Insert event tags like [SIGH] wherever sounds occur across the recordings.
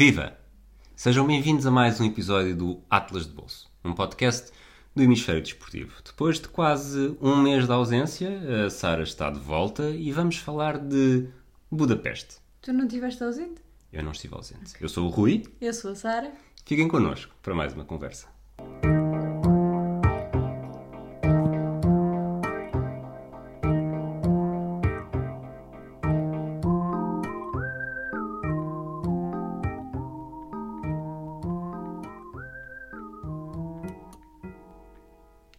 Viva! Sejam bem-vindos a mais um episódio do Atlas de Bolso, um podcast do Hemisfério Desportivo. Depois de quase um mês de ausência, a Sara está de volta e vamos falar de Budapeste. Tu não estiveste ausente? Eu não estive ausente. Eu sou o Rui. Eu sou a Sara. Fiquem connosco para mais uma conversa.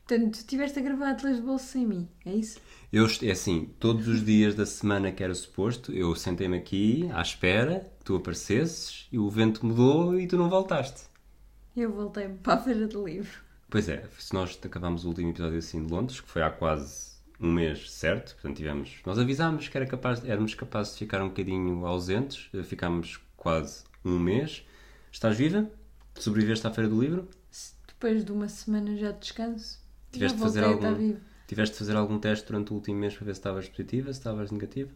Portanto, tu estiveste a gravar Atlas de Bolso sem mim, é isso? Eu, é assim, todos os dias da semana que era suposto, eu sentei-me aqui à espera, tu aparecesses e o vento mudou e tu não voltaste. Eu voltei para a Feira do Livro. Pois é, se nós acabámos o último episódio assim de Londres, que foi há quase um mês, certo? Portanto, tivemos. Nós avisámos que era capaz, éramos capazes de ficar um bocadinho ausentes, ficámos quase um mês. Estás viva? Sobreviveste à Feira do Livro? Depois de uma semana já de descanso, Tiveste de fazer algum, viva. tiveste de fazer algum teste durante o último mês para ver se estavas positiva, se estavas negativa?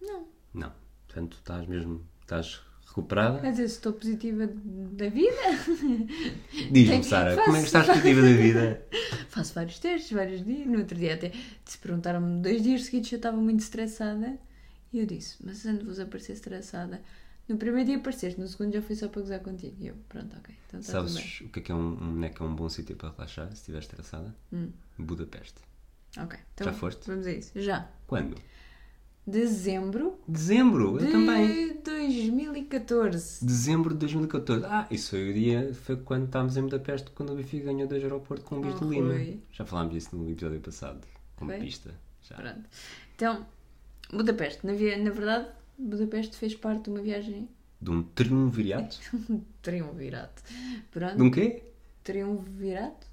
Não. Não. Portanto, estás mesmo. Estás recuperada? Quer dizer, se estou positiva da vida, [LAUGHS] Diz-me, Sara, como é que estás [LAUGHS] positiva da vida? faço vários testes, vários dias. No outro dia até se perguntaram-me dois dias seguidos se eu estava muito estressada. E eu disse, mas ando-vos a parecer estressada. No primeiro dia apareceste, no segundo já foi só para gozar contigo. E eu, pronto, ok. Então bem. Sabes o que é que é um, um, é que é um bom sítio para relaxar se estiver estressada? Hum. Budapeste. Ok, então Já foste? Vamos a isso. Já. Quando? Dezembro Dezembro, eu de também. 2014. Dezembro de 2014. Ah, isso foi o dia, foi quando estávamos em Budapeste, quando o Benfica ganhou dois aeroporto com o Bisto Oh, Lima. Rui. Já falámos disso no episódio passado, como Foi? pista. Já. Pronto. Então, Budapeste. Na, na verdade, Budapeste fez parte de uma viagem De um triunvirato? [LAUGHS] triunvirato. Pronto. De um quê? Triunvirato?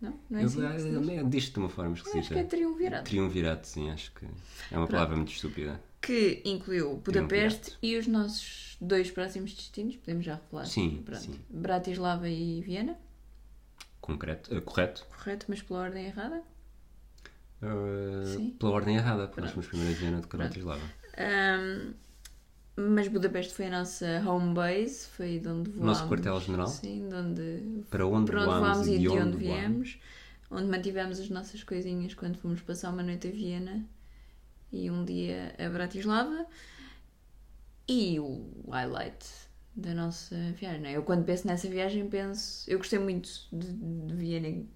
Não? Não é Eu- assim? diz? eu- eu- Diz-te de uma forma esquisita. Acho que é triunvirato. Triunvirato, sim, acho que é uma palavra muito estúpida. Que incluiu Budapeste e os nossos dois próximos destinos, podemos já revelar. Sim, Pronto. sim. Bratislava e Viena, Concreto, eh, correto? correto, mas pela ordem errada. Sim. pela ordem errada, porque nós fomos primeiro a Viena de Bratislava. Ahm, mas Budapeste foi a nossa home base, foi de onde voámos. Nosso quartel-general? Sim, de onde, Para onde para onde voámos voámos e de de onde onde viemos. Onde mantivemos as nossas coisinhas quando fomos passar uma noite a Viena e um dia a Bratislava. E o highlight da nossa viagem. é? Eu quando penso nessa viagem penso. Eu gostei muito de, de Viena,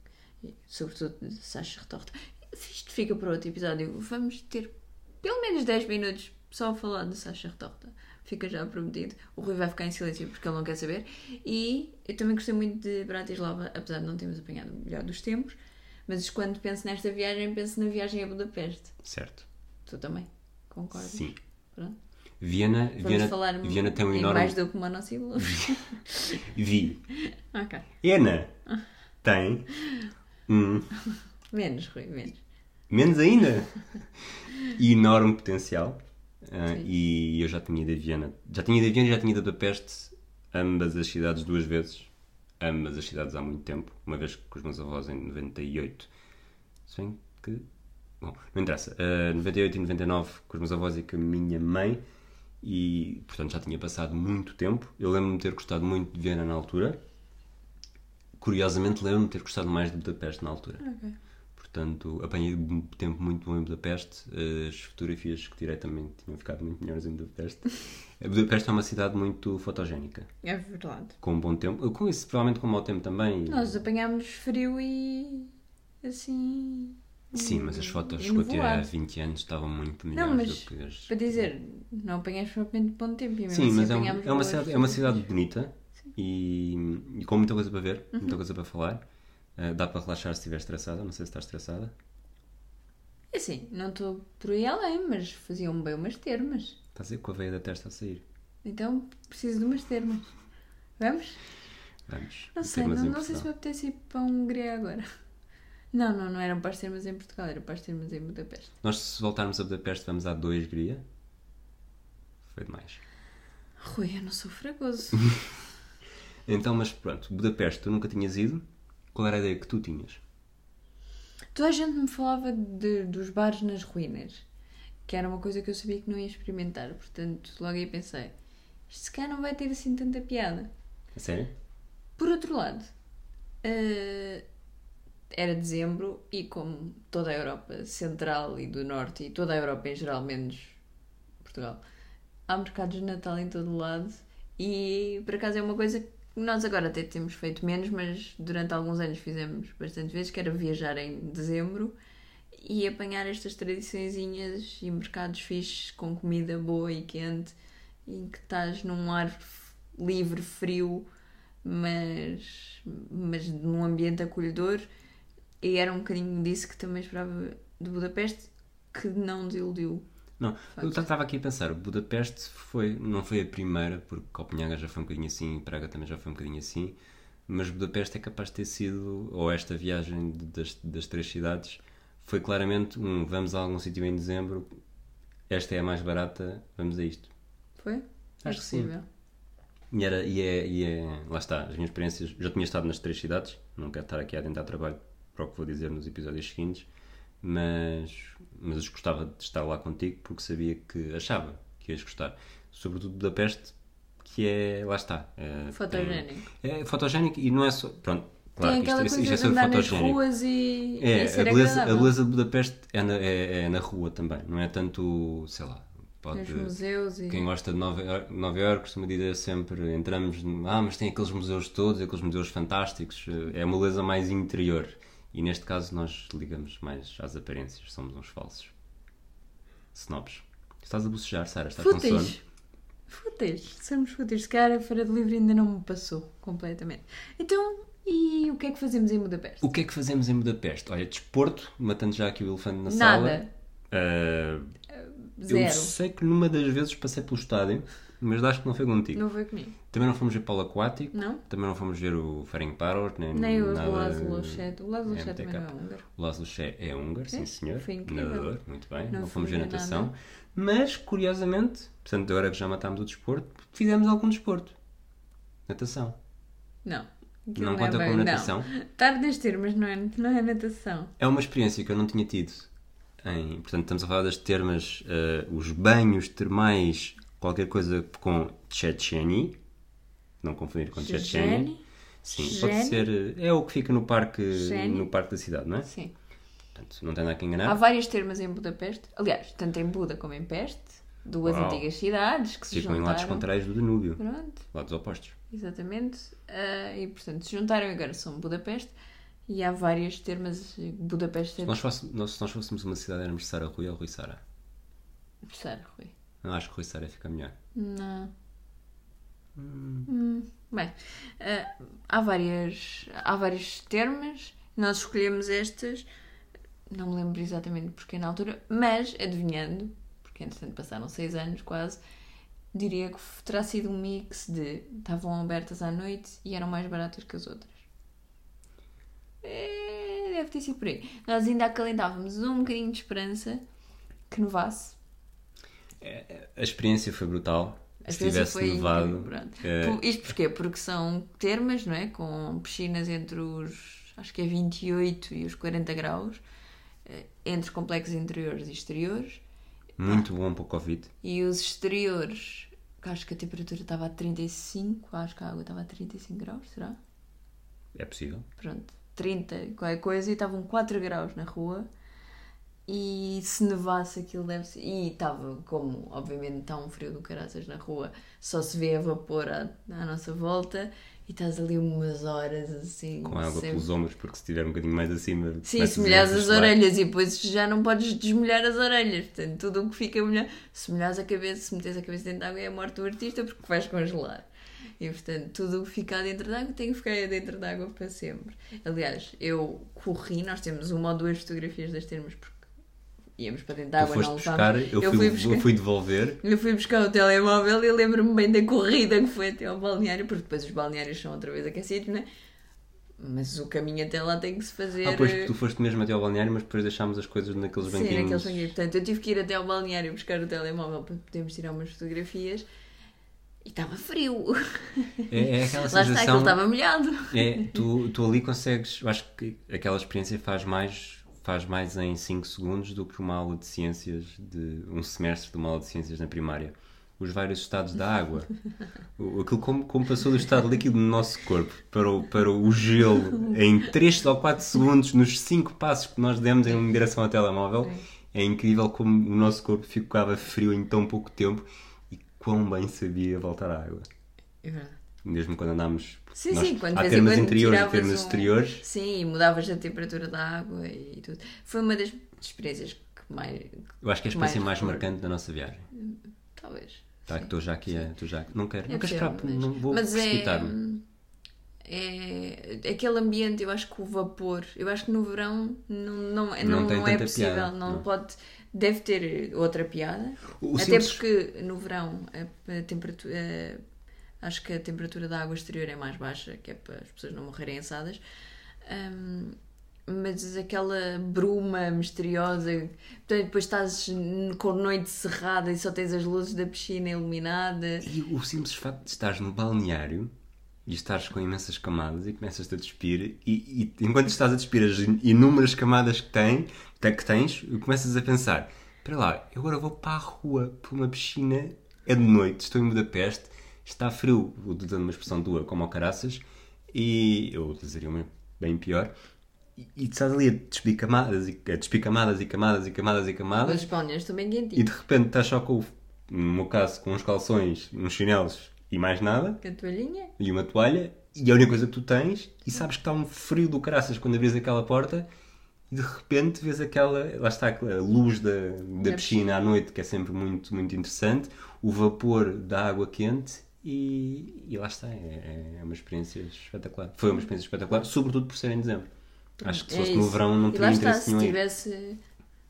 sobretudo de Sacha Retorta. Isto fica para outro episódio. Vamos ter pelo menos 10 minutos só a falar de Sacha Retorta. Fica já prometido. O Rui vai ficar em silêncio porque ele não quer saber. E eu também gostei muito de Bratislava, apesar de não termos apanhado o melhor dos tempos. Mas quando penso nesta viagem, penso na viagem a Budapeste. Certo. Tu também? Concordas? Sim. Pronto. Viena, Vamos Viena, falar Viena tem um enorme. mais do que monossílabo. [LAUGHS] Vi. ok. Ena tem [LAUGHS] um, Menos, Rui, menos. Menos ainda, [LAUGHS] enorme potencial. Sim. e eu já tinha ido a Viena. Já tinha ido a Viena e já tinha ido a Budapeste, ambas as cidades duas vezes. Ambas as cidades há muito tempo. Uma vez com os meus avós em 98. Se bem que. Bom, não interessa. Ah, 98 e 99 com os meus avós e com a minha mãe. E, portanto, já tinha passado muito tempo. Eu lembro-me de ter gostado muito de Viena na altura. Curiosamente, lembro-me de ter gostado mais de Budapeste na altura. Ok. Portanto, apanhei um tempo muito bom em Budapeste. As fotografias que tirei também tinham ficado muito melhores em Budapeste. Budapeste é uma cidade muito fotogénica, É verdade. com um bom tempo. Com isso, provavelmente com um mau tempo também. Nós apanhámos frio e. assim. Sim, mas as fotos que eu tirei há nevoado. 20 anos estavam muito melhores Não, mas do que as. para dizer, não apanhámos propriamente bom tempo. E mesmo Sim, assim mas é, um- é uma cidade, é uma cidade bonita e, e com muita coisa para ver, Uhum. muita coisa para falar. Uh, dá para relaxar se estiver estressada. Não sei se estás estressada. É Assim, não estou por aí além, mas faziam bem umas termas. Estás a dizer com a veia da testa a sair. Então preciso de umas termas. Vamos? Vamos. Não sei, não, não sei se me apetece ir para a Hungria agora. [LAUGHS] Não, não, não eram para as termas em Portugal, eram para as termas em Budapeste. Nós, se voltarmos a Budapeste, vamos à 2 Gria. Foi demais. Rui, eu não sou fragoso. [LAUGHS] Então, mas pronto, Budapeste, tu nunca tinhas ido. Qual era a ideia que tu tinhas? Toda a gente me falava de- dos bares nas ruínas, que era uma coisa que eu sabia que não ia experimentar, portanto, logo aí pensei, isto se calhar não vai ter assim tanta piada. A sério? Por outro lado, eh, era dezembro e como toda a Europa Central e do Norte e toda a Europa em geral, menos Portugal, há mercados de Natal em todo o lado e por acaso é uma coisa que nós agora até temos feito menos, mas durante alguns anos fizemos bastante vezes, que era viajar em dezembro e apanhar estas tradiçõezinhas e mercados fixes com comida boa e quente em que estás num ar livre, frio, mas, mas num ambiente acolhedor e era um bocadinho disso que também esperava de Budapeste que não desiludiu. Não, eu estava aqui a pensar, Budapeste foi, não foi a primeira, porque Copenhaga já foi um bocadinho assim, Praga também já foi um bocadinho assim, mas Budapeste é capaz de ter sido, ou esta viagem das, das três cidades, foi claramente um vamos a algum sítio em dezembro, esta é a mais barata, vamos a isto. Foi? Acho é que sim. E, era, e, é, e é, lá está, as minhas experiências, já tinha estado nas três cidades, não quero estar aqui a tentar trabalho para o que vou dizer nos episódios seguintes, mas, mas gostava de estar lá contigo porque sabia que achava que ias gostar. Sobretudo Budapeste, que é, lá está. É, Fotogénico. tem- é fotogénico e não é só, pronto, claro, Tem isto, aquela isto, coisa é de andar nas ruas e, É, e a beleza, a beleza de Budapeste é na, é, é na rua também, não é tanto, sei lá, pode... Museus e... Quem gosta de Nova Iorque, Nova Iorque costuma dizer sempre, entramos, ah, mas tem aqueles museus todos, aqueles museus fantásticos, é uma beleza mais interior. E neste caso nós ligamos mais às aparências, somos uns falsos. Snobs. Estás a bocejar, Sara? Estás com sono? Fúteis. Fúteis. Somos fúteis. Se calhar a Feira de Livre ainda não me passou completamente. Então, e o que é que fazemos em Budapeste? O que é que fazemos em Budapeste? Olha, desporto, matando já aqui o elefante na Nada. sala. Ah, eu Zero. sei que numa das vezes passei pelo estádio, mas acho que não foi contigo. Não foi comigo. Também não fomos ver polo aquático, Não? também não fomos ver o Ferencváros, nem, Nem o nada... Lázaro Chet. O Lázaro Chet também não é húngaro. O Laszlo Che é húngaro, sim É, senhor. foi incrível. Nadador, muito bem. Não, Não fomos ver natação. nada. Mas, curiosamente, portanto, agora que já matámos o desporto, fizemos algum desporto. Natação. Não. Aquilo não é conta bem- como não. natação. Tardes ter, mas não é, não é natação. É uma experiência que eu não tinha tido. Em, portanto, estamos a falar das termas, eh, os banhos termais, qualquer coisa com Checheni. Não confundir com Checheni. Sim, pode ser. eh, É o que fica no parque, no parque da cidade, não é? Sim. Portanto, não tem nada Há enganar. várias termas em Budapeste. Aliás, tanto em Buda como em Peste. Duas Uau. antigas cidades que se Ficam em lados juntaram. contrários do Danúbio, Pronto. lados opostos. Exatamente. Ah, e portanto se juntaram e agora são Budapeste. E há várias termas. Budapeste Se é nós, se nós fôssemos uma cidade, éramos Sara Rui ou Rui Sara? Sara, Rui. Eu acho que Rui Sara fica melhor. Não. Hum, Bem, ah, há várias. Há vários termas. Nós escolhemos estas. Não me lembro exatamente porque na altura, mas adivinhando, porque entretanto passaram seis anos quase, diria que terá sido um mix de estavam abertas à noite e eram mais baratas que as outras. É, deve ter sido por aí. Nós ainda acalentávamos um bocadinho de esperança que nevasse. A experiência foi brutal. A Se tivesse foi nevado. eh, Isto porquê? Porque são termas, não é? Com piscinas entre os, acho que é 28 e os 40 graus, eh, entre complexos interiores e exteriores, muito bom para o Covid. e os exteriores, acho que a temperatura estava a 35, acho que a água estava a 35 graus, será? É possível. Pronto, 30 e qualquer coisa, e estavam 4 graus na rua. E se nevasse aquilo deve ser. E estava, como obviamente está um frio do caraças na rua, só se vê a vapor à, à nossa volta e estás ali umas horas assim. Com água sempre- pelos ombros, porque se estiver um bocadinho mais acima. Sim, se molhares as orelhas e depois já não podes desmolhar as orelhas. Portanto, tudo o que fica molhado. Se molhares a cabeça, se metes a cabeça dentro de água é a morte do artista porque vais congelar. E portanto, tudo o que ficar dentro d'água tem que ficar dentro d'água para sempre. Aliás, eu corri, nós temos uma ou duas fotografias das termas íamos para dentro d'água, foste não buscar, eu, eu fui, fui buscar. eu fui devolver. [LAUGHS] Eu fui buscar o telemóvel e lembro-me bem da corrida que foi até ao balneário, porque depois os balneários são outra vez aquecidos, não é? Mas o caminho até lá tem que se fazer. Ah, pois eh, tu foste mesmo até ao balneário, mas depois deixámos as coisas naqueles Sim, banquinhos. naqueles banquinhos. Portanto, eu tive que ir até ao balneário buscar o telemóvel para podermos tirar umas fotografias e estava frio. É, é aquela [LAUGHS] Lá está, aquilo sensação. estava molhado. É, tu, tu ali consegues. Eu acho que aquela experiência faz mais, faz mais em 5 segundos do que uma aula de ciências, de um semestre de uma aula de ciências na primária. os vários estados da água. O- Aquilo como, como passou do estado líquido no nosso corpo para o, para o gelo em 3 ou 4 segundos nos 5 passos que nós demos em direção ao telemóvel. É incrível como o nosso corpo ficava frio em tão pouco tempo e quão bem sabia voltar à água. É verdade. Mesmo quando andámos. Sim, nós, sim, quando há termos interiores e termos um- exteriores. Sim, e mudavas a temperatura da água e tudo. Foi uma das experiências que mais. Eu acho que é a experiência mais, recordo. marcante da nossa viagem. Talvez. Tá, que estou já aqui. Estou já, não quero, É não quero esperar, mas- não vou mas precipitar-me. é, é aquele ambiente, eu acho que o vapor, eu acho que no verão não, não, Não não, não é possível, piada, não, não. pode, deve ter outra piada, O até simples- porque no verão a, a temperatura, acho que a temperatura da água exterior é mais baixa, que é para as pessoas não morrerem assadas. Hum, mas aquela bruma misteriosa, portanto, depois estás com noite cerrada e só tens as luzes da piscina iluminada. E o simples facto de estares no balneário e estares com imensas camadas e começas-te a despir e, e enquanto estás a despir as inúmeras camadas que, tem, que tens, começas a pensar espera lá, eu agora vou para a rua para uma piscina, é de noite, estou em Budapeste, está frio, usando uma expressão tua como ao caraças e eu utilizaria uma bem pior. E, e estás ali a despir camadas e, a despir camadas e camadas e camadas e camadas. Os balneários estão bem e quentinhos. de repente estás só com, no meu caso, com uns calções, uns chinelos e mais nada, Com a toalhinha? e uma toalha, e a única coisa que tu tens, e sabes que está um frio do caraças quando abres aquela porta, e de repente vês aquela, lá está a luz da, da Da piscina à noite, que é sempre muito, muito interessante, o vapor da água quente, e, e lá está, é, é uma experiência espetacular. Foi uma experiência espetacular, sobretudo por ser em dezembro. Acho que se É fosse no isso. verão não teria lá está, interesse se nenhum. tivesse,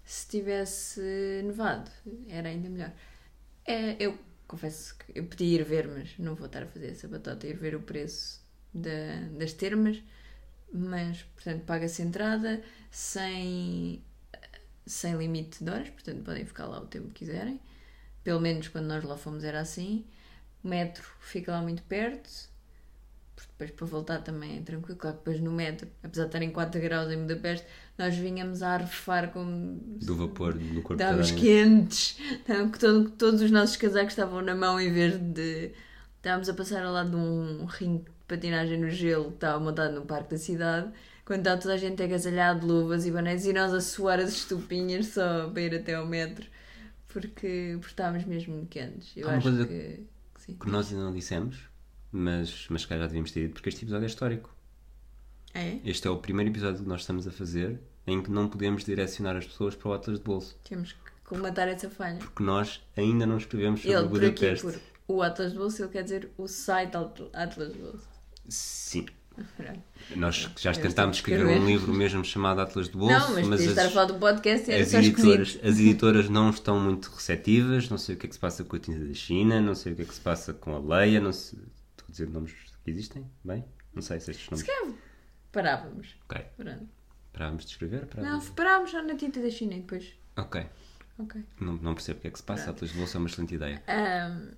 se tivesse nevado, era ainda melhor. É, eu confesso que eu podia ir ver, mas não vou estar a fazer essa batota, ir ver o preço da- das termas, mas, portanto, paga-se entrada sem, sem limite de horas, portanto, podem ficar lá o tempo que quiserem. Pelo menos quando nós lá fomos era assim. O metro fica lá muito perto, porque depois para voltar também é tranquilo. Claro que depois no metro, apesar de estarem 4 graus em Budapeste, nós vinhamos a arrefar como Do vapor do corpo estávamos quentes, que todo- todos os nossos casacos estavam na mão em vez de. Estávamos a passar ao lado de um ringue de patinagem no gelo que estava montado no parque da cidade, quando está toda a gente agasalhada de luvas e bonés e nós a suar as estupinhas só para ir até ao metro, porque, porque estávamos mesmo quentes. Eu uma acho coisa que sim. que nós ainda não dissemos, mas, mas que já devíamos ter dito, porque este episódio é histórico. É? Este é o primeiro episódio que nós estamos a fazer em que não podemos direcionar as pessoas para o Atlas de Bolso, Temos que comatar essa falha. porque nós ainda não escrevemos sobre Ele, por aqui, Budapeste. por o Atlas de Bolsa, ele quer dizer o site Atl- Atlas de Bolsa. Sim. Nós já tentámos escrever um livro mesmo chamado Atlas de Bolso, Não, mas, mas estar a falar do podcast e era as só editoras, as editoras não estão muito receptivas, não sei o que é que se passa com a tinta da China, não sei o que é que se passa com a Leia, não sei, estou a dizer nomes que existem, bem? Não sei se estes nomes. Se calhar parávamos. Ok, Pronto. parávamos de escrever? Não, Parávamos. parávamos só na tinta da China e depois. Ok, Ok. não, não percebo o que é que se passa, Atlas de Bolso é uma excelente ideia. Ahm,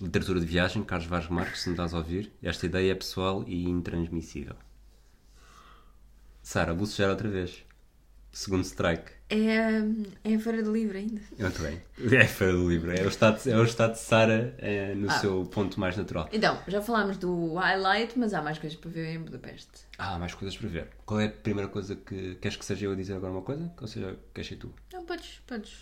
Literatura de viagem, Carlos Vaz Marques, se me estás a ouvir, esta ideia é pessoal e intransmissível. Sara, vou sujar outra vez. Segundo strike. é, é a Feira do Livro ainda. Muito bem. É a feira do livro. É o estado, é o estado de Sara eh, no Ah. seu ponto mais natural. Então, já falámos do highlight, mas há mais coisas para ver em Budapeste. Ah, há mais coisas para ver. Qual é a primeira coisa que. Queres que seja eu a dizer agora uma coisa? Ou seja, queres ser tu? Não, podes, podes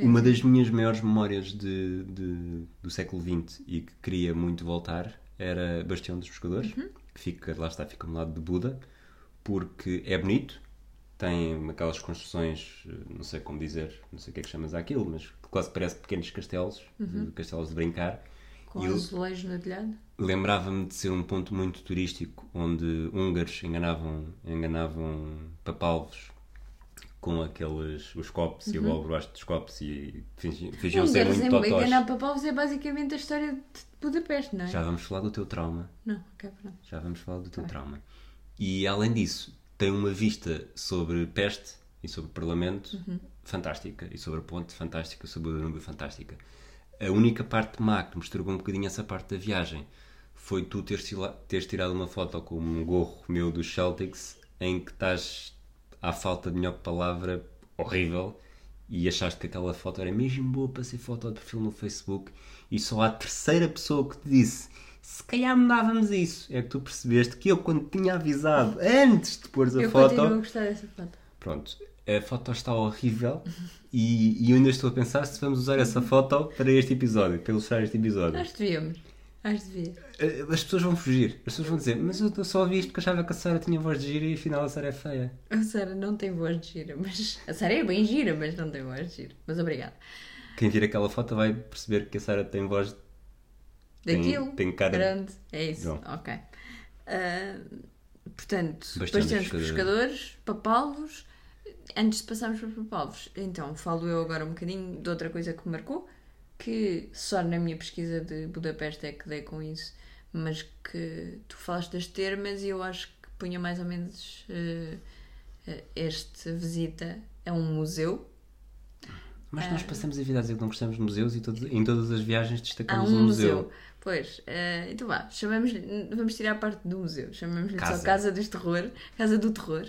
Uma das minhas maiores memórias de, de- do século XX e que queria muito voltar era Bastião dos Pescadores, Uhum. que fica, lá está, fica no lado de Buda, porque é bonito, tem aquelas construções, eh, não sei como dizer, não sei o que é que chamas aquilo, mas que quase parece pequenos castelos, de- castelos de brincar. Com azulejos no telhado. Lembrava-me de ser um ponto muito turístico onde húngaros enganavam, enganavam papalvos com aqueles os copos e o Uhum. álbum baixo dos copos e fingiam, fingiam ser muito em totós. enganar papavos é basicamente a história de Budapeste, não é? Já vamos falar do teu trauma. Não, ok, pronto. Já vamos falar do teu Tá trauma. E além disso, tem uma vista sobre peste e sobre parlamento Uhum. fantástica e sobre a ponte fantástica, sobre o Danúbio fantástica. A única parte má que me estragou um bocadinho essa parte da viagem foi tu teres, teres tirado uma foto com um gorro meu dos Celtics em que estás, à falta de melhor palavra, horrível e achaste que aquela foto era mesmo boa para ser foto de perfil no Facebook e só a terceira pessoa que te disse se calhar mudávamos isso, é que tu percebeste que eu quando tinha avisado antes de pôres a Eu foto, a gostar dessa foto. pronto, a foto está horrível e, e eu ainda estou a pensar se vamos usar essa foto para este episódio, para ilustrar este episódio. Que devíamos. Acho que devia. Eh, As pessoas vão fugir, as pessoas vão dizer, mas eu só ouvi isto porque achava que a Sara tinha voz de gira e afinal a Sara é feia. A Sara não tem voz de gira, mas. A Sara é bem gira, mas não tem voz de gira. Mas obrigada. Quem vir aquela foto vai perceber que a Sara tem voz Tem- Daquilo. tem cara de- Grande. É isso. Não. Ok. Ah, portanto, Bastantes pescadores. pescadores, papalvos. Antes de passarmos para papalvos, então falo eu agora um bocadinho de outra coisa que me marcou, que só na minha pesquisa de Budapeste é que dei com isso, mas que tu falaste das termas e eu acho que punha mais ou menos eh, eh, esta visita a um museu. Mas Ah. nós passamos a vida a dizer que não gostamos de museus e em todas as viagens destacamos um um museu. museu. Pois, eh, então vá, chamamos vamos tirar a parte do museu. Chamamos-lhe só Casa. Dos Terror, Casa do Terror.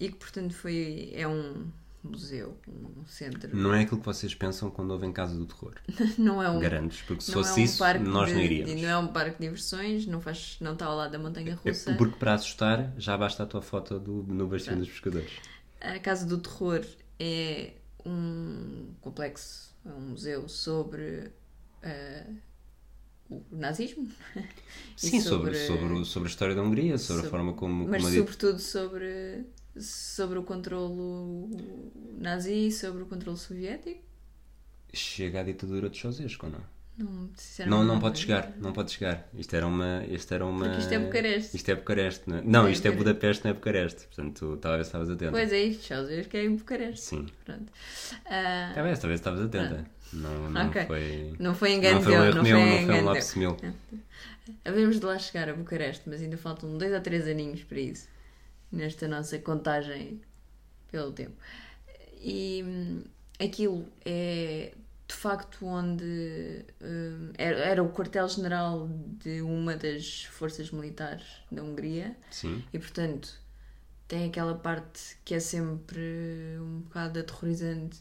e que, portanto, foi, é um museu, um centro. Não é aquilo que vocês pensam quando ouvem Casa do Terror. [LAUGHS] Não é um, Garanto-vos, porque se não fosse é um isso, nós de, não iríamos. Não é um parque de diversões, não, faz, não está ao lado da montanha É russa. porque para assustar já basta a tua foto do, no Bastilho dos Pescadores. A Casa do Terror é um complexo, é um museu sobre eh, o nazismo. [LAUGHS] Sim, sobre, sobre, o- sobre a história da Hungria, sobre, a sobre- forma como, mas como a sobretudo sobre, sobre o controlo nazi, sobre o controle soviético. chega à ditadura de Ceausescu, não? Não, Não, não pode chegar, não pode chegar. Isto era uma. Isto, era uma... Porque isto é Bucareste. Isto é Bucareste, não é? Não, É isto é. Budapeste, não é Bucareste. Portanto, talvez estavas atenta. Pois é, isto, Ceausescu é em Bucareste. Sim. Pronto. Ah, Talvez, talvez estavas atenta. Não, não Ok. foi. não foi Não engano foi um erro não meu, foi não foi um lapso meu. Havemos de lá chegar a Bucareste, mas ainda faltam dois ou três aninhos para isso, nesta nossa contagem pelo tempo. E hum, aquilo é de facto onde hum, era, era o quartel-general de uma das forças militares da Hungria Sim. e portanto tem aquela parte que é sempre um bocado aterrorizante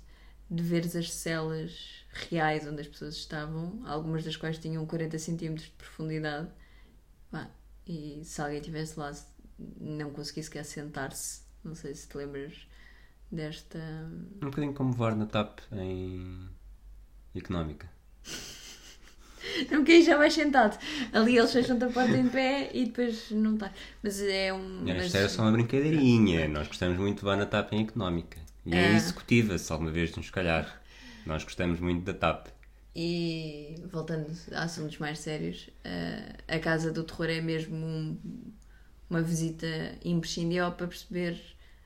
de ver as celas reais onde as pessoas estavam, algumas das quais tinham 40 centímetros de profundidade. Pá, e se alguém estivesse lá não conseguisse sequer sentar-se, não sei se te lembras desta. Um bocadinho como voar na TAP em económica. [LAUGHS] Não, aí já vais sentado. Ali eles fecham-te a porta em pé e depois não está. Mas é um. Isto mas- era só uma brincadeirinha. Nós gostamos muito de voar na TAP em económica. E é Ah. executiva, se alguma vez nos calhar. Nós gostamos muito da TAP. E voltando a assuntos mais sérios, eh, a Casa do Terror é mesmo um- uma visita imprescindível para perceber,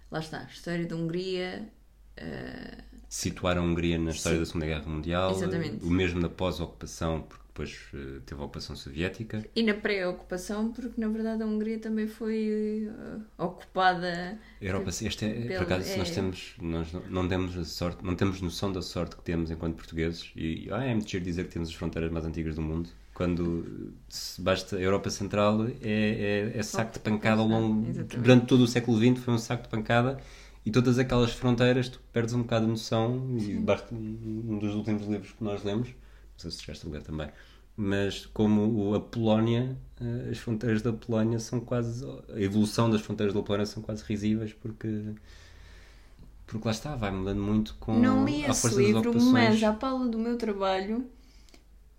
lá está, a história da Hungria. eh, Situar a Hungria na história Sim. da Segunda Guerra Mundial. Exatamente. O mesmo na pós-ocupação, porque depois eh, teve a ocupação soviética. e na pré-ocupação, porque na verdade a Hungria também foi eh, ocupada. Europa, este é, por Pelo- acaso, é- nós temos, nós não- não temos a sorte, não temos noção da sorte que temos enquanto portugueses. E ah, é muito giro dizer que temos as fronteiras mais antigas do mundo. Quando se basta a Europa Central é, é, é saco de pancada ao longo Exatamente. durante todo o século XX foi um saco de pancada e todas aquelas fronteiras tu perdes um bocado de noção e basta um dos últimos livros que nós lemos, não sei se chegaste a ler também, mas como a Polónia, eh, as fronteiras da Polónia são quase. A evolução das fronteiras da Polónia são quase risíveis porque. Porque lá está, vai mudando muito com não li a esse livro, mas à pala do meu trabalho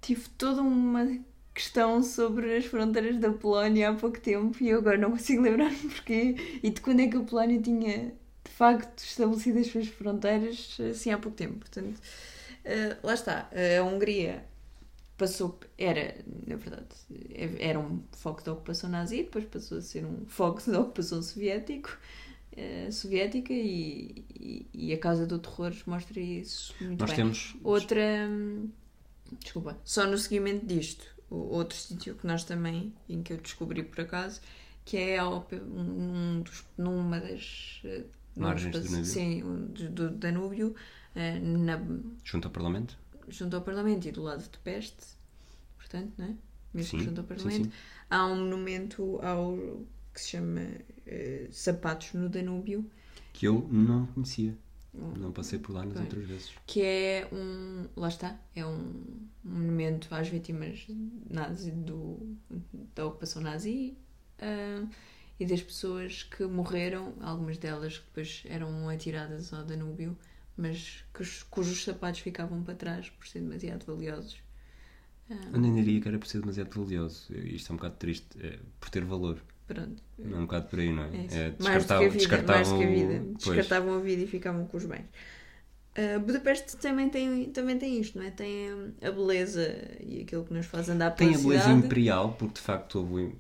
tive toda uma questão sobre as fronteiras da Polónia há pouco tempo e eu agora não consigo lembrar-me [LAUGHS] porquê e de quando é que a Polónia tinha de facto estabelecido as suas fronteiras assim há pouco tempo. Portanto, eh, lá está, a Hungria passou, era, na verdade, era um foco da ocupação nazi, depois passou a ser um foco da ocupação soviético, eh, soviética e, e, e a Casa do Terror mostra isso muito Nós bem. temos. Outra, hum, desculpa, só no seguimento disto, o- outro sítio que nós também, em que eu descobri por acaso, que é ao pe- um dos, numa das eh, Margens do num Danúbio. Sim, do, do Danúbio, eh, na, Junto ao Parlamento? junto ao Parlamento e do lado de Peste, portanto, não é? Mesmo Sim, junto ao sim, Parlamento, sim. há um monumento ao que se chama eh, Sapatos no Danúbio. Que eu não conhecia. Não passei por lá nas Pois. outras vezes. que é um. Lá está, é um monumento às vítimas nazi do, da ocupação nazi ah, e das pessoas que morreram, algumas delas que depois eram atiradas ao Danúbio, mas cujos, cujos sapatos ficavam para trás por serem demasiado valiosos. Eu nem diria que era por ser demasiado valioso. Isto é um bocado triste. É por ter valor. Pronto. É um bocado por aí, não é? É. É, mais, do que a vida, mais descartavam- vida. Pois. Descartavam a vida e ficavam com os bens. Ah, Budapeste também tem, também tem isto, não é? Tem hum, a beleza e aquilo que nos faz andar pela Tem a beleza cidade. imperial, porque de facto houve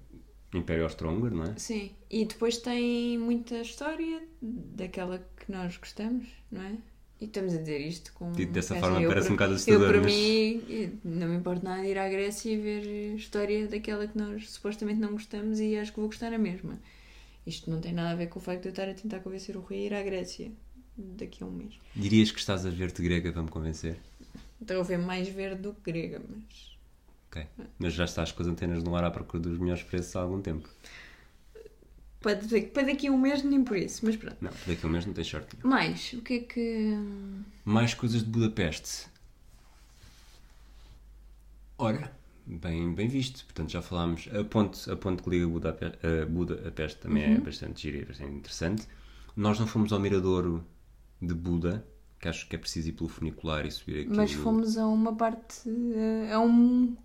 o Império Austro-Húngaro, não é? Sim, e depois tem muita história daquela que nós gostamos, não é? E estamos a dizer isto com. Dito dessa é forma eu parece um bocado Eu, assustador, para mas- mim, não me importa nada ir à Grécia e ver história daquela que nós supostamente não gostamos e acho que vou gostar a mesma. Isto não tem nada a ver com o facto de eu estar a tentar convencer o Rui a ir à Grécia daqui a um mês. Dirias que estás a ver-te grega para me convencer? Estou a ver mais verde do que grega, mas. Ok. Mas já estás com as antenas no ar à procura dos melhores preços há algum tempo. Para daqui, para daqui a um mês, nem por isso, mas pronto. Não, daqui a um mês não tens sorte. Mais, o que é que. Mais coisas de Budapeste. Ora, bem, bem visto. Portanto, já falámos. A ponte, a ponte que liga Budapeste, a Budapeste também é bastante gira e bastante interessante. Nós não fomos ao Miradouro de Buda, que acho que é preciso ir pelo funicular e subir aqui. Mas fomos a uma parte. eh, a um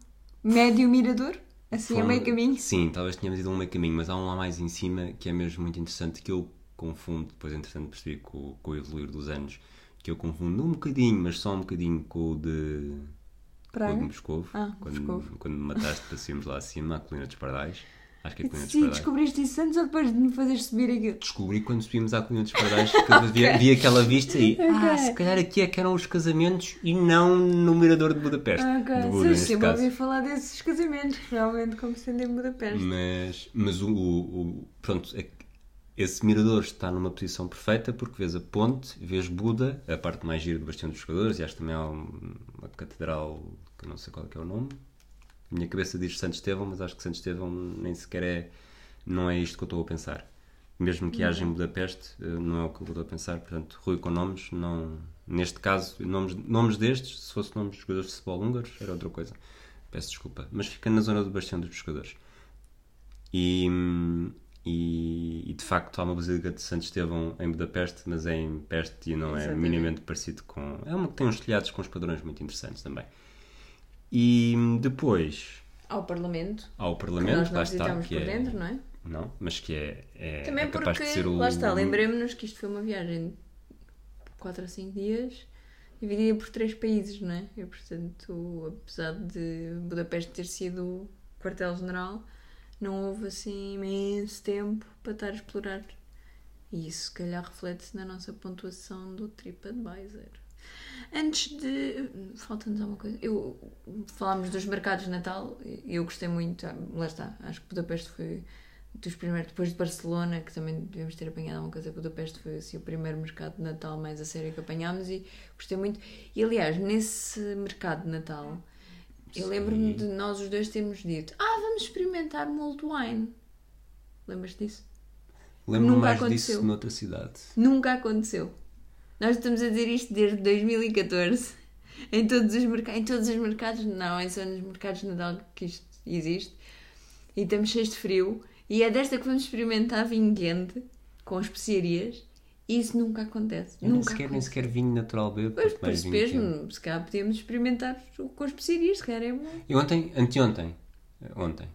médio mirador? Assim, a meio caminho? Sim, talvez tenhamos ido a um meio caminho, mas há um lá mais em cima que é mesmo muito interessante que eu confundo, depois entretanto percebi com, com o evoluir dos anos, que eu confundo um bocadinho, mas só um bocadinho com o de, com o de? Moscovo. Ah, quando, Moscovo. quando me mataste para subirmos lá acima, à Colina dos Pardais. Acho que é a Colina dos Sim, Pardais. descobriste isso antes ou depois de me fazeres subir aquilo? Descobri quando subimos à Colina dos Pardais que eu vi, vi aquela vista e [LAUGHS] ah, Ok. se calhar aqui é que eram os casamentos e não no Mirador de Budapeste. Ah, ok. de Buda, Sim, caso. ouvi falar desses casamentos, realmente, como sendo em Budapeste. Mas, mas o, o- pronto, é esse mirador está numa posição perfeita porque vês a ponte, vês Buda, a parte mais gira do Bastião dos Jogadores, e acho também há um- uma catedral que não sei qual é, é o nome. A minha cabeça diz Santo Estevão, mas acho que Santo Estevão nem sequer é, não é isto que eu estou a pensar. Mesmo que haja em Budapeste, eh, não é o que eu estou a pensar. Portanto, Rui com nomes, não, neste caso, nomes, nomes destes, se fosse nomes de jogadores de futebol húngaros, era outra coisa. Peço desculpa. Mas fica na zona do Bastião dos Pescadores. E, e, e, de facto há uma Basílica de Santo Estevão em Budapeste, mas é em Peste e não é Exatamente. minimamente parecido com. É uma que tem uns telhados com uns padrões muito interessantes também. E depois Ao Parlamento, há o que Parlamento, nós não lá está, que por é. dentro, não é? Não, mas que é, é, Também é capaz porque, de ser o. lá está, lembremos-nos que isto foi uma viagem de 4 a 5 dias dividida por três países, não é? E portanto, apesar de Budapeste ter sido quartel-general, não houve assim imenso tempo para estar a explorar. E isso, se calhar, reflete-se na nossa pontuação do TripAdvisor. Antes de. Falta-nos alguma coisa. Eu, falámos dos mercados de Natal e eu gostei muito. ah, Lá está, acho que Budapeste foi dos primeiros. Depois de Barcelona, que também devemos ter apanhado alguma coisa. Budapeste foi assim, o primeiro mercado de Natal mais a sério que apanhámos e gostei muito. E aliás, nesse mercado de Natal, eu lembro-me de nós os dois termos dito: Ah, vamos experimentar mulled wine. Lembras-te disso? Lembro-me mais aconteceu. disso noutra cidade. Nunca aconteceu. Nós estamos a dizer isto desde 2014. Em todos os mercados. Em todos os mercados, não, é só nos mercados de Natal que isto existe. E estamos cheios de frio. E é desta que vamos experimentar vinho quente com especiarias. E isso nunca acontece. Eu nem nunca sequer, nem acontece. sequer vinho natural bebo, Pois, quente. mesmo, se calhar podíamos experimentar com especiarias, se calhar é bom. E ontem, anteontem, ontem,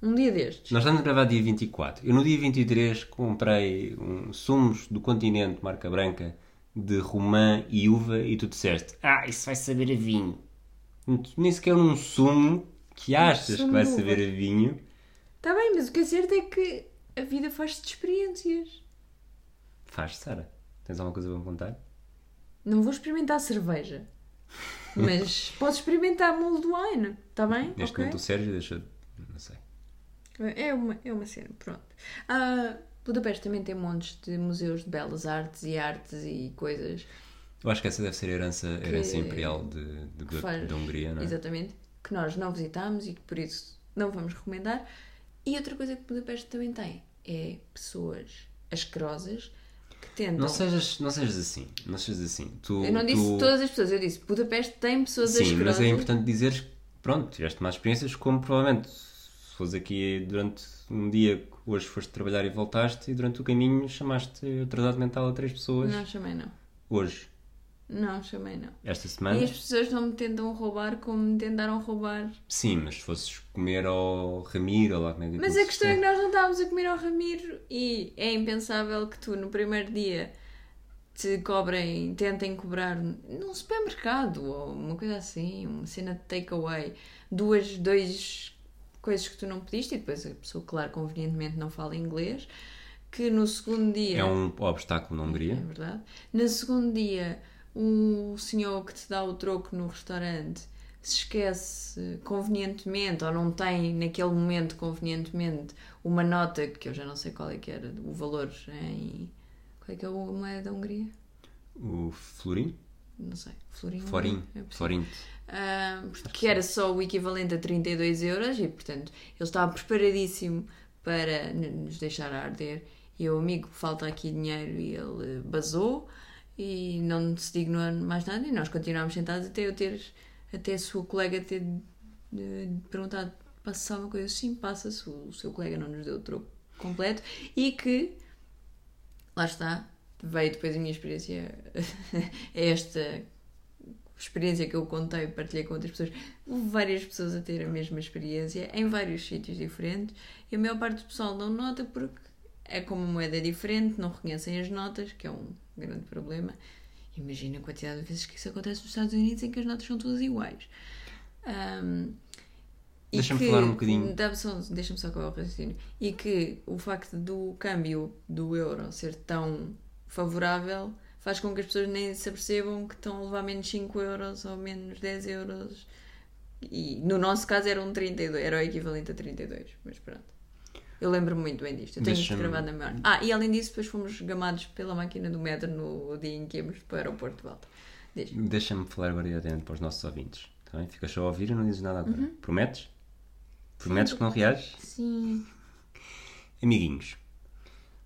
Um dia destes. nós estamos a gravar dia 24. Eu no dia 23 comprei um sumos do continente, marca branca, de romã e uva e tu disseste, ah, isso vai saber a vinho. Nem sequer um sumo que achas sumo que vai saber a vinho. Está bem, mas o que é certo é que a vida faz-se de experiências. Faz, Sara. Tens alguma coisa para me contar? Não vou experimentar cerveja. Mas [LAUGHS] posso experimentar mulled wine, está bem? Neste Ok. momento o Sérgio deixa... Não sei. É uma, é uma cena, pronto. Ah, Budapeste também tem montes de museus de belas artes e artes e coisas Eu acho que essa deve ser a herança, a herança imperial de, de, que faz, da Hungria, não é? exatamente, que nós não visitámos e que por isso não vamos recomendar. E outra coisa que Budapeste também tem é pessoas asquerosas, que tentam. Não sejas, não sejas assim. Não sejas assim. Tu, eu não disse tu... todas as pessoas, eu disse Budapeste tem pessoas Sim, asquerosas. mas é importante dizeres que, pronto, tiveste más experiências, como provavelmente fores aqui durante um dia que hoje foste trabalhar e voltaste e durante o caminho chamaste atrasado mental a três pessoas. Não, chamei não. Hoje, Não, chamei não. esta semana. E as pessoas não me tentam roubar como me tentaram roubar. Sim, mas se fosses comer ao Ramiro ou lá como é que Mas a questão é que nós não estávamos a comer ao Ramiro e é impensável que tu no primeiro dia te cobrem, tentem cobrar num supermercado ou uma coisa assim, uma cena de takeaway, duas, dois coisas que tu não pediste e depois a pessoa, claro, convenientemente não fala inglês, que no segundo dia. É um obstáculo na É Hungria. verdade. No segundo dia, o senhor que te dá o troco no restaurante se esquece convenientemente ou não tem naquele momento convenientemente uma nota que eu já não sei qual é que era, o valor em. Qual é que é a moeda da Hungria? O Florim? Não sei. Florim? Florim. É. Ah, que era só o equivalente a 32 euros e, portanto, ele estava preparadíssimo para nos deixar arder. E o amigo, falta aqui dinheiro, e ele basou e não se dignou mais nada. E nós continuámos sentados até eu ter, até a sua colega ter eh, perguntado: passa uma coisa? Sim, passa-se. O seu colega não nos deu o troco completo e que, lá está, veio depois a minha experiência, [LAUGHS] esta experiência que eu contei, partilhei com outras pessoas, houve várias pessoas a ter a mesma experiência em vários sítios diferentes e a maior parte do pessoal não nota porque é como uma moeda diferente, não reconhecem as notas, que é um grande problema. Imagina a quantidade de vezes que isso acontece nos Estados Unidos em que as notas são todas iguais. E Deixa-me falar um bocadinho. Deixa-me só acabar o raciocínio. E que o facto do câmbio do euro ser tão favorável faz com que as pessoas nem se apercebam que estão a levar menos 5 euros ou menos 10 euros. E no nosso caso era um 32, era o equivalente a 32, mas pronto. Eu lembro-me muito bem disto, eu tenho isto gravado na memória. Ah, e além disso, depois fomos gamados pela máquina do metro no dia em que íamos para o aeroporto de volta. Deixa-me falar variadamente para os nossos ouvintes. Tá bem? Ficas só a ouvir e não dizes nada agora. Uhum. Prometes? Prometes que não reages? Sim. Amiguinhos,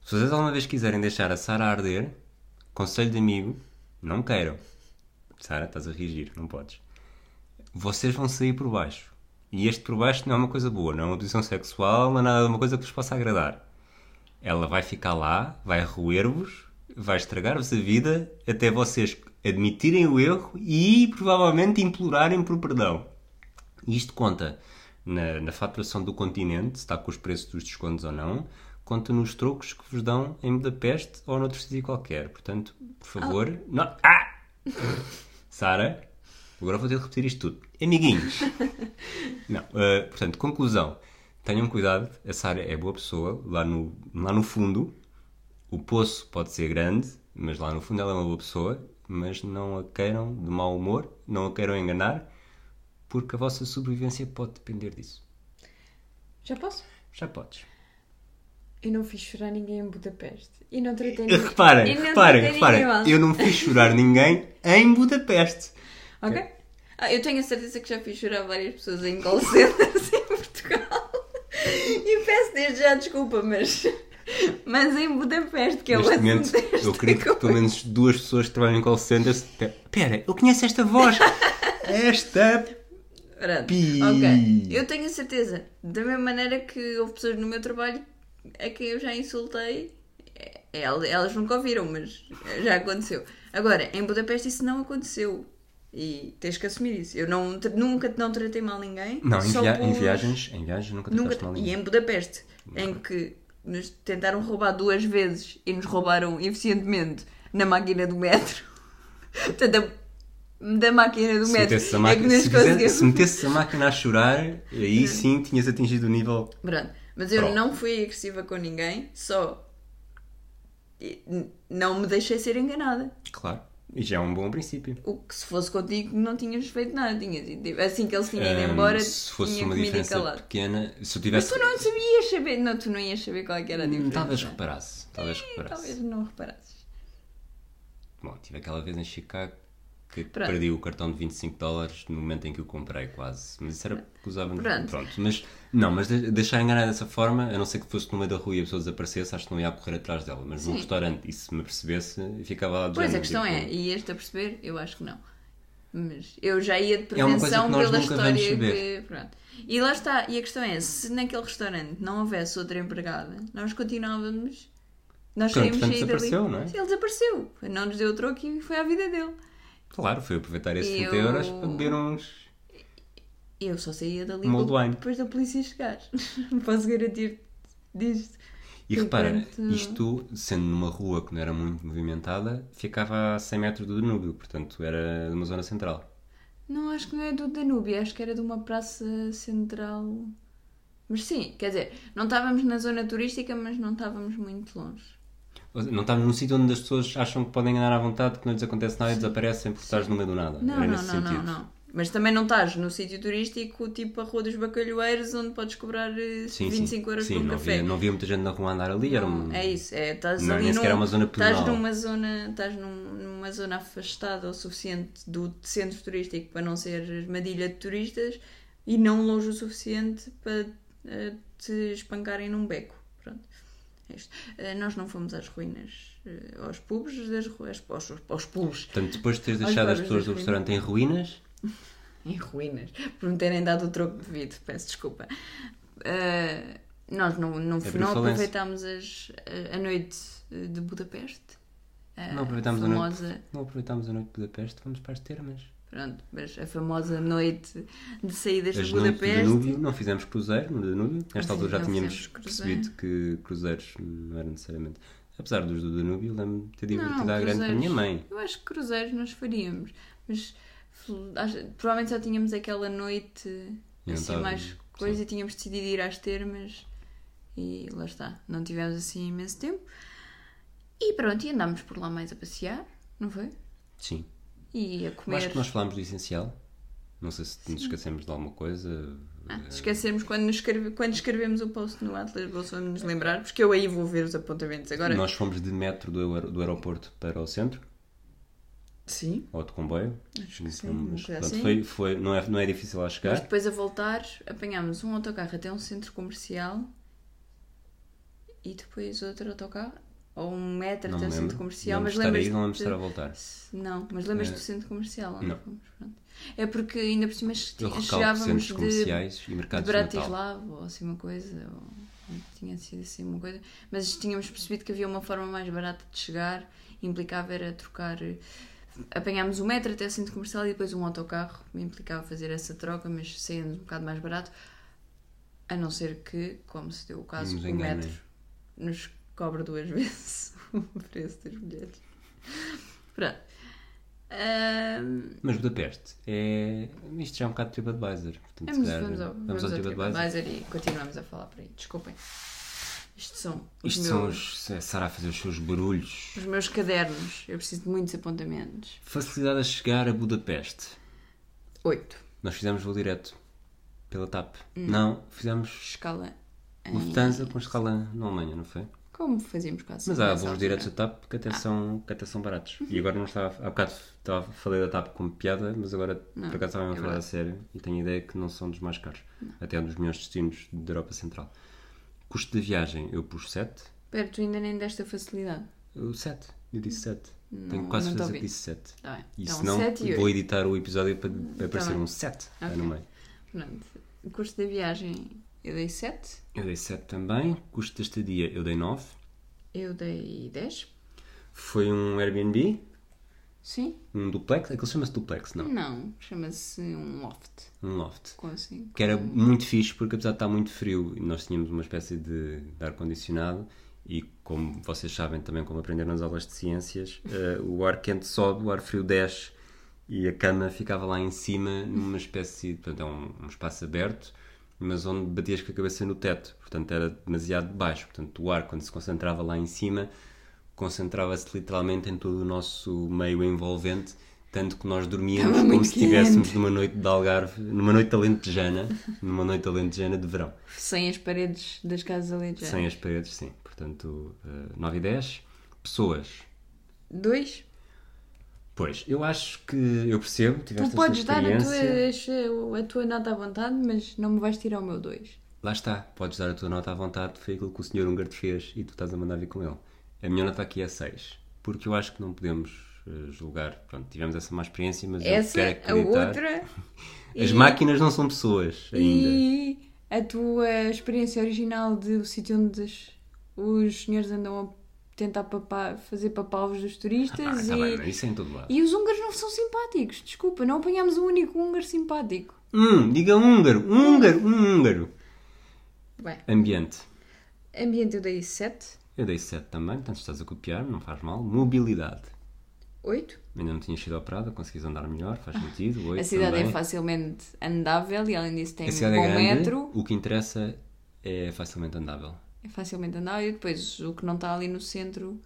se vocês alguma vez quiserem deixar a Sara arder, conselho de amigo, não queiram. Sara, estás a reagir, não podes. Vocês vão sair por baixo. E este por baixo não é uma coisa boa, não é uma posição sexual, não é nada uma coisa que vos possa agradar. Ela vai ficar lá, vai roer-vos, vai estragar-vos a vida até vocês admitirem o erro e provavelmente implorarem por perdão. Isto conta na, na faturação do continente, se está com os preços dos descontos ou não, conta nos trocos que vos dão em Budapeste ou noutro sítio qualquer. Portanto, por favor. Não. Ah! Sara, agora vou ter de repetir isto tudo. Amiguinhos. [LAUGHS] não, eh, portanto, conclusão. Tenham cuidado, a Sara é boa pessoa, lá no, lá no fundo. O poço pode ser grande, mas lá no fundo ela é uma boa pessoa. Mas não a queiram de mau humor, não a queiram enganar, porque a vossa sobrevivência pode depender disso. Já posso? Já podes. Eu não fiz chorar ninguém em Budapeste. E não tratei E ninguém. Reparem, reparem, reparem. Eu não fiz chorar ninguém em Budapeste. Ok? Ah, eu tenho a certeza que já fiz chorar várias pessoas em call centers [LAUGHS] em Portugal. E peço desde já desculpa, mas. Mas em Budapeste, que é o Neste momento, eu acredito que pelo menos duas pessoas que trabalham em call centers. Pera, eu conheço esta voz! Esta. Pronto. Pi. Ok. Eu tenho a certeza. Da mesma maneira que houve pessoas no meu trabalho a quem eu já insultei. é, el- Elas nunca ouviram, mas já aconteceu. Agora, em Budapeste isso não aconteceu. E tens que assumir isso. Eu não, nunca não tratei mal ninguém. Não, em, via- em viagens, em viagens nunca Nunca, mal e ninguém. em Budapeste, em que nos tentaram roubar duas vezes e nos roubaram eficientemente na máquina do metro. [LAUGHS] Portanto, da máquina do Se metro metesses a é que máquina, nos se, conseguimos. se metesses a máquina a chorar, aí sim tinhas atingido o nível. Pronto. Mas eu Pronto. não fui agressiva com ninguém, só não me deixei ser enganada. Claro. E já é um bom princípio. O que se fosse contigo não tinhas feito nada, tinhas ido- assim que eles tinham ido Ahm, embora, se fosse tinha uma diferença calado. pequena, se eu Mas tivesse. tu não sabias saber, não, tu não ias saber qual é era a Hum, diferença. Talvez reparasse. Talvez reparasse. Talvez não reparasses. Bom, tive aquela vez em Chicago que Pronto. perdi o cartão de 25 dólares no momento em que o comprei, quase. Mas isso era porque usava. Pronto. Mas não, mas de- deixar enganar dessa forma, a não ser que fosse no meio da rua e a pessoa desaparecesse, acho que não ia correr atrás dela. Mas num Sim. restaurante, e se me percebesse, ficava lá de Pois a questão tipo, é, e este a perceber, eu acho que não. Mas eu já ia de É prevenção nós pela história que. Pronto. E lá está, e a questão é, se naquele restaurante não houvesse outra empregada, nós continuávamos. Nós Pronto, saímos sair dali. desapareceu, não é? Ele desapareceu. Não nos deu o troco e foi à vida dele. Claro, foi aproveitar esses 30 eu- euros para beber uns. Eu só saía dali depois da polícia chegar. [LAUGHS] Posso garantir disto. E repara, isto sendo numa rua que não era muito movimentada, ficava a 100 metros do Danúbio, portanto era numa zona central. Não, acho que não é do Danúbio, acho que era de uma praça central. Mas sim, quer dizer, não estávamos na zona turística, mas não estávamos muito longe. Não estávamos num sítio onde as pessoas acham que podem andar à vontade, que não lhes acontece nada e desaparecem porque estás no meio do nada. Não, era não, não, não, não. Mas também não estás no sítio turístico, tipo a Rua dos Bacalhoeiros, onde podes cobrar eh, Sim, 25 sim. euros sim, por um não café. Havia, não havia muita gente na rua andar ali, era um... É isso, é, estás Não, ali nem num, era uma zona estás numa zona, estás num- numa zona afastada o suficiente do centro turístico para não ser armadilha de turistas e não longe o suficiente para eh, te espancarem num beco. Pronto. É isto. Eh, nós não fomos às ruínas, eh, aos pubs das ruas, aos, aos pubs, Portanto, depois de teres deixado as pessoas do restaurante em ruínas, [LAUGHS] em ruínas, por me terem dado o troco devido, peço desculpa. Eh, nós não, não, É não aproveitámos as, a, a noite eh, de Budapeste. a não aproveitámos, a famosa, noite, não aproveitámos a noite de Budapeste, vamos para as termas. Pronto, mas a famosa noite de saídas As de Budapeste. Danúbio, não fizemos cruzeiro no Danúbio. Nesta altura já tínhamos percebido que cruzeiros não eram necessariamente. Apesar dos do Danúbio, lembro-me de ter divertido Não, à grande com a minha mãe. Eu acho que cruzeiros nós faríamos, mas provavelmente só tínhamos aquela noite não assim estava- mais coisa e tínhamos decidido ir às termas e lá está, não tivemos assim imenso tempo. E pronto, e andámos por lá mais a passear, não foi? Sim. E a comer. acho que nós falámos do essencial. Não sei se nos esquecemos de alguma coisa. Ah, se esquecermos quando, escreve- quando escrevemos o post no Atlas, vamos nos lembrar, porque eu aí vou ver os apontamentos agora. Nós fomos de metro do, aer- do aeroporto para o centro, Sim. ou de comboio. Acho que sim, mas, pronto, assim. foi, foi, não, é, não é difícil lá Mas chegar. depois a voltar, apanhámos um autocarro até um centro comercial e depois outro autocarro, ou um metro até me o centro comercial. Mas de estar aí, lembras não lembro de estar a voltar. Não, mas lembras É. do centro comercial? onde Não. fomos? Pronto. É porque ainda por cima chegávamos de, comerciais e de mercados de Natal. Bratislava ou assim uma coisa, ou tinha sido assim uma coisa, mas tínhamos percebido que havia uma forma mais barata de chegar, implicava era trocar. Apanhámos o metro até o centro comercial e depois um autocarro, implicava fazer essa troca, mas saía-nos um bocado mais barato, a não ser que, como se deu o caso, Nos o enganem. metro nos cobra duas [LAUGHS] vezes o preço das bilhetes. Pronto. Ahm, Mas Budapeste é. Isto já é um bocado TripAdvisor. Portanto, Vamos, calhar, vamos ao, vamos ao TripAdvisor. TripAdvisor e continuamos a falar por aí. Desculpem. Isto são os, Isto são meus, os. é Sara a fazer os seus barulhos. os meus cadernos. Eu preciso de muitos apontamentos. Facilidade a chegar a Budapeste. Oito. Nós fizemos voo direto pela TAP. Não, fizemos Escala. em- Lufthansa com escala na Alemanha, não foi? Como fazíamos quase Mas há altura. diretos da TAP que até, são, que até são baratos. E agora não estava. Há bocado estava, falei da TAP como piada, mas agora Não, por acaso estava a é falar a sério e tenho a ideia que não são dos mais caros. Até um dos melhores destinos da Europa Central. Custo de viagem, eu pus 7. Espera, tu ainda nem deste a facilidade. O 7. Eu disse 7. Não, Tenho quase não te certeza que disse 7. Tá bem. E Então, se não, vou editar o episódio para, para aparecer bem. um 7 lá Ok. no meio. Pronto. Custo da viagem eu dei 7. Eu dei 7 também. Custo da estadia, eu dei 9. Eu dei 10. Foi um Airbnb, Sim? um duplex. Aquilo chama-se duplex, não? Não. Chama-se um loft. Um loft. Com assim. Que era muito fixe porque apesar de estar muito frio, nós tínhamos uma espécie de, de ar-condicionado e como vocês sabem também como aprenderam nas aulas de ciências, [LAUGHS] eh, o ar quente sobe, o ar frio desce e a cama ficava lá em cima numa espécie, portanto é um, um espaço aberto, mas onde batias com a cabeça no teto, portanto era demasiado baixo, portanto o ar quando se concentrava lá em cima concentrava-se literalmente em todo o nosso meio envolvente, tanto que nós dormíamos Estava como se estivéssemos numa noite de Algarve, numa noite alentejana, [LAUGHS] numa noite alentejana de verão. Sem as paredes das casas alentejanas. Sem as paredes, sim. Portanto, eh, 9 e 10. Pessoas. 2. Pois, eu acho que eu percebo, Tu podes dar a tua, a tua nota à vontade, mas não me vais tirar o meu 2. Lá está, podes dar a tua nota à vontade, foi aquilo que o Sr. Húngaro te fez e tu estás a mandar vir com ele. A minha nota aqui é 6, porque eu acho que não podemos eh, julgar. Pronto, tivemos essa má experiência, mas Essa, eu a quero acreditar. outra [LAUGHS] As e- máquinas não são pessoas ainda. e a tua experiência original de o sítio onde os senhores andam a tentar papar, fazer papavos dos turistas Ah, tá e, bem, mas isso é em todo lado. e os húngaros não são simpáticos. Desculpa, não apanhámos um único húngaro simpático. Hum, diga húngaro, húngaro, um húngaro. Bem, Ambiente. ambiente eu dei 7, Eu dei 7 também, portanto estás a copiar, não faz mal. Mobilidade. 8. Ainda não tinha sido operada, conseguis andar melhor, faz sentido. 8 A cidade também. é facilmente andável e além disso tem um cidade bom é grande, metro. o que interessa é facilmente andável. É facilmente andável e depois o que não está ali no centro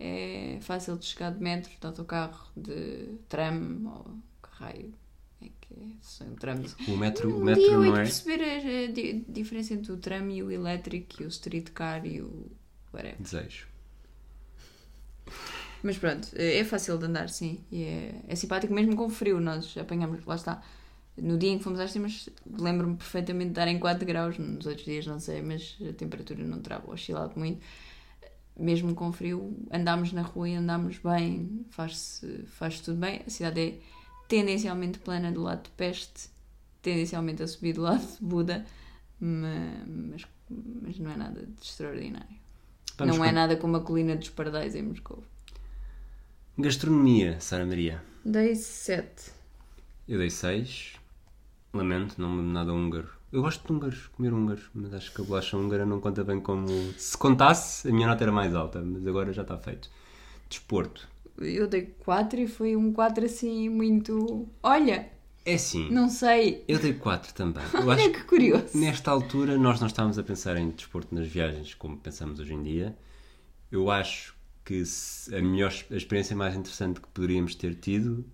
é fácil de chegar de metro, de autocarro, de tram ou que raio. É que é, são trams. O metro, o Um metro dia não de é. perceber a, a di- diferença entre o tram e o elétrico e o streetcar e o whatever. Desejo. Mas pronto, é fácil de andar, sim. E é, é simpático mesmo com frio. Nós apanhamos, lá está. No dia em que fomos às termas, lembro-me perfeitamente de estar em 4 graus. Nos outros dias não sei, mas a temperatura não terá oscilado muito. Mesmo com frio, andámos na rua e andámos bem, faz-se faz tudo bem. A cidade é tendencialmente plana do lado de Peste, tendencialmente a subir do lado de Buda, ma- mas, mas não é nada de extraordinário. Vamos não é com- nada como a colina dos Pardais em Moscou. Gastronomia, Sara Maria. Dei 7. Eu dei 6. Lamento, não me lembro nada húngaro. Eu gosto de húngaros, comer húngaros, mas acho que a bolacha húngara não conta bem como. Se contasse, a minha nota era mais alta, mas agora já está feito. Desporto. Eu dei 4 e foi um 4 assim muito. Olha, É assim, não sei. eu dei 4 também. Eu [LAUGHS] Olha que curioso. que nesta altura nós não estávamos a pensar em desporto nas viagens como pensamos hoje em dia. Eu acho que a melhor a experiência mais interessante que poderíamos ter tido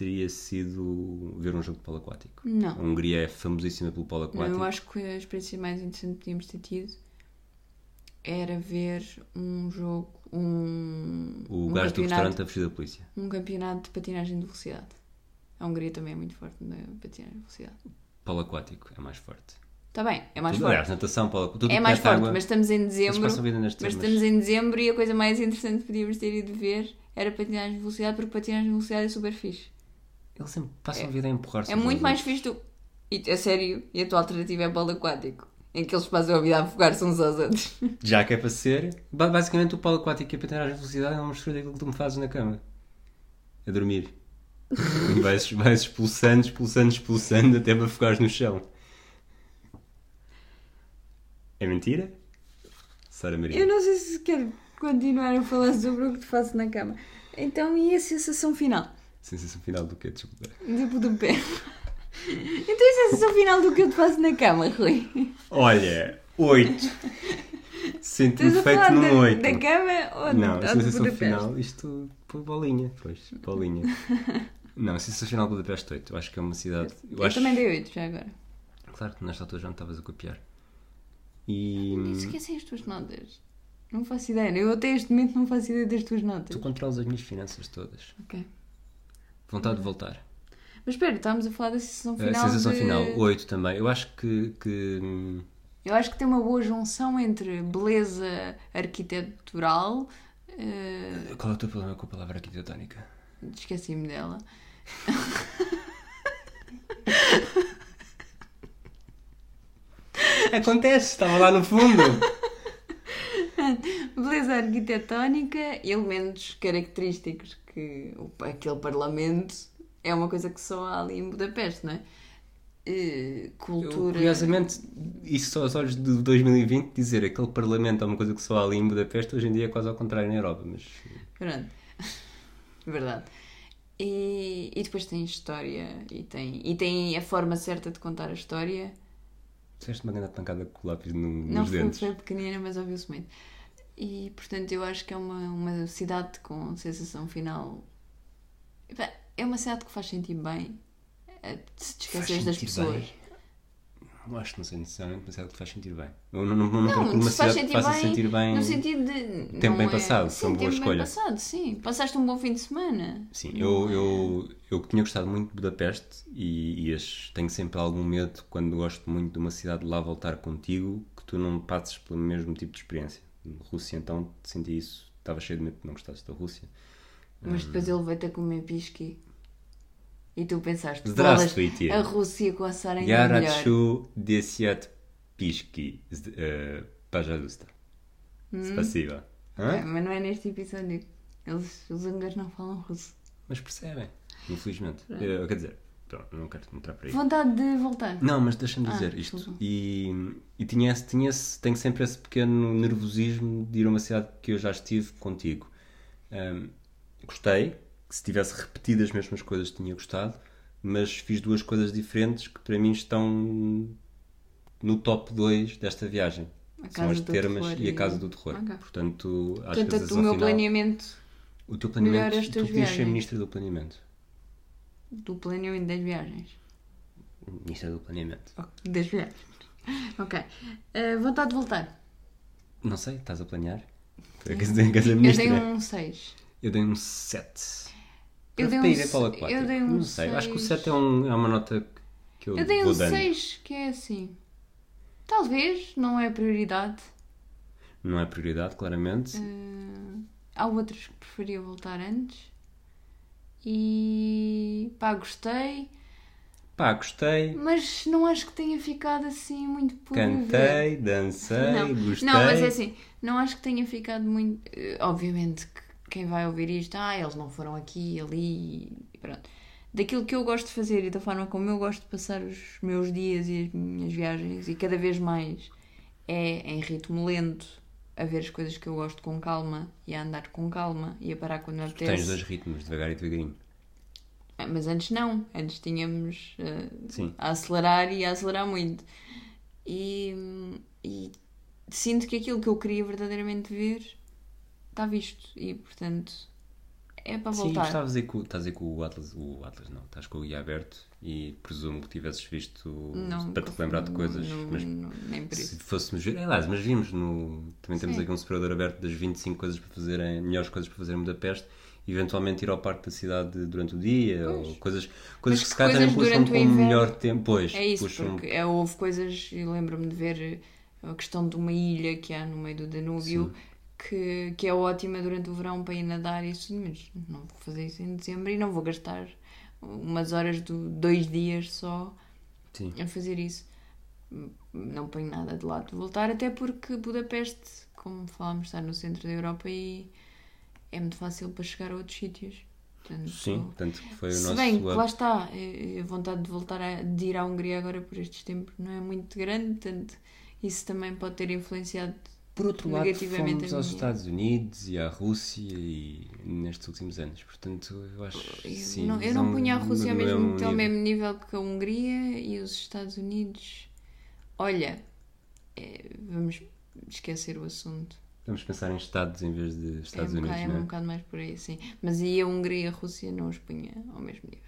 teria sido ver um jogo de polo aquático. Não. A Hungria é famosíssima pelo polo Não, aquático. eu acho que a experiência mais interessante que podíamos ter tido era ver um jogo, um, O um, gajo do restaurante a fugir da polícia. um campeonato de patinagem de velocidade. A Hungria também é muito forte na patinagem de velocidade. Polo aquático é mais forte. Está bem, é mais Tudo, forte. aliás, natação, polo tudo É que mais forte, água, mas estamos em eles dezembro. Mas estamos em dezembro e a coisa mais interessante que podíamos ter ido ver era patinagem de velocidade, porque patinagem de velocidade é super fixe. Eles sempre passam a vida a empurrar-se É muito mais fixe do. E, a sério, e a tua alternativa é polo aquático, em que eles passam a vida a afogar-se uns aos outros. [LAUGHS] Já que é para ser, ba- basicamente o polo aquático e a patinagem de velocidade é uma mistura daquilo que tu me fazes na cama. A dormir. [LAUGHS] E vais, vais expulsando, expulsando, expulsando até me afogares no chão. É mentira? Sara Maria. Eu não sei se quero continuar a falar sobre o que te faço na cama. Então, e a sensação final? Sensação final do quê? Desculpa. Tipo do pé. Então, e a sensação final do que eu te faço na cama, Rui? Olha, 8. Sinto-me feito num 8. da cama ou Não, a sensação final, isto por bolinha, pois, bolinha. Não, a sensação final de Budapeste 8. Eu acho que é uma cidade. Eu, acho, também dei 8 já agora. Claro que nesta altura já não estavas a copiar. E Nem esqueci as tuas notas. Não faço ideia. Eu até este momento não faço ideia das tuas notas. tu controlas as minhas finanças todas. Ok. Vontade de voltar. Mas espera, estávamos a falar da sensação A final. sensação de- final, 8 também. Eu acho que. que Eu acho que tem uma boa junção entre beleza arquitetural. eh, qual é o teu problema com a palavra arquitetónica? Esqueci-me dela. [LAUGHS] Acontece, estava lá no fundo. Beleza arquitetónica, elementos característicos que aquele parlamento é uma coisa que só há ali em Budapeste, não é? Eh, Eu, cultura. curiosamente, isso só aos olhos de 2020, dizer aquele parlamento é uma coisa que só há ali em Budapeste, hoje em dia é quase ao contrário na Europa, mas Pronto. [LAUGHS] Verdade. E, e depois tem história e tem, e tem a forma certa de contar a história. fizeste uma grande pancada com o lápis no, Não nos foi, dentes. foi pequenina, mas ouviu-se muito. E portanto eu acho que é uma, uma cidade com sensação final. É uma cidade que faz sentir bem. eh, Se te esqueces das pessoas. bem. Não acho que não sei necessariamente, mas é algo que faz sentir bem. Eu não, não, não, não Não, uma cidade que sentir faça bem, sentir bem. no sentido de. Tempo bem é- passado, sim, foi uma boa tempo bem passado, sim. Passaste um bom fim de semana. Sim, Não eu, é- eu, eu tinha gostado muito de Budapeste e, e tenho sempre algum medo quando gosto muito de uma cidade de lá voltar contigo que tu não passes pelo mesmo tipo de experiência. Rússia, então, senti isso. Estava cheio de medo de não gostasses da Rússia. Mas depois ele veio-te a comer pisqui. E tu pensaste, Здравствуйте. bolas, a Rússia com a Sara ainda é Я melhor. хочу 10 пишки. З- э, Пожалуйста. Спасибо. Hã? É, mas não é neste episódio. Eles, os húngaros não falam russo. Mas percebem, infelizmente. Eh, quer dizer, pronto, não quero entrar para aí. Vontade de voltar. Não, mas deixa-me Ah, dizer isto. desculpa. E, e tinha esse, tinha esse, tenho sempre esse pequeno nervosismo de ir a uma cidade que eu já estive contigo. Ahm, gostei, que se tivesse repetido as mesmas coisas tinha gostado, mas fiz duas coisas diferentes que para mim estão no top 2 desta viagem. A São Casa as do termas Terror e a e- Casa do Terror. Ok. Portanto, acho que às Portanto, vezes o meu final, planeamento o teu planeamento, tu podias ser ministra do planeamento. Do planeamento das viagens. Ministra do planeamento. Das viagens. Ok. Eh, vontade de voltar. Não sei, estás a planear? Eu ministra. dei um 6. Eu dei um 7. Eu dei um para a 4. eu dei um Não sei, acho que o seis. 7 é, um, é uma nota que eu, Eu dei um dando. 6, que é assim. Talvez, não é prioridade. Não é prioridade, claramente. Eh, há outros que preferia voltar antes. E pá, gostei. Pá, gostei, Mas não acho que tenha ficado assim muito por cantei, dancei, Não, gostei. não, mas é assim, não acho que tenha ficado muito. eh, Obviamente que quem vai ouvir isto, ah, eles não foram aqui, ali, e pronto. Daquilo que eu gosto de fazer e da forma como eu gosto de passar os meus dias e as minhas viagens, e cada vez mais é em ritmo lento, a ver as coisas que eu gosto com calma e a andar com calma e a parar quando me Tu tens apetece. dois ritmos, devagar e devagarinho. Ah, Mas antes não, antes tínhamos Sim. a acelerar e a acelerar muito. E, e sinto que aquilo que eu queria verdadeiramente ver está visto e portanto é para Sim, voltar. estavas aí com, estás aí com o Atlas, o Atlas não, estás com o guia aberto e presumo que tivesses visto Não, para te relembrar de coisas, não, mas não, nem por isso. se fôssemos ver, aliás, mas vimos no, também temos Sim. aqui um separador aberto das 25 coisas para fazer, em- melhores coisas para fazer em Budapeste, eventualmente ir ao parque da cidade durante o dia, ou coisas, coisas Mas que se calhar coisas puxam durante o inverno- melhor tempo, pois, É isso, puxam, porque é, houve coisas, eu lembro-me de ver a questão de uma ilha que há no meio do Danúbio que, que é ótima durante o verão para ir nadar e isso, mas não vou fazer isso em dezembro e não vou gastar umas horas de dois dias só sim, a fazer isso. Não ponho nada de lado de voltar, até porque Budapeste, como falámos, está no centro da Europa e é muito fácil para chegar a outros sítios. Portanto, sim, tanto que foi o se nosso bem que up. lá está, eh, a vontade de voltar a, de ir à Hungria agora por estes tempos não é muito grande, portanto, isso também pode ter influenciado Por outro lado, fomos a aos Estados Unidos e à Rússia e nestes últimos anos, portanto, eu acho Eu, sim, não, eu não são punha a Rússia ao no mesmo, ao mesmo nível que a Hungria e os Estados Unidos. Olha, eh, vamos esquecer o assunto. Vamos pensar em Estados em vez de Estados é, um Unidos, bocado, é não um é? bocado mais por aí, sim. Mas e a Hungria e a Rússia não os punha ao mesmo nível.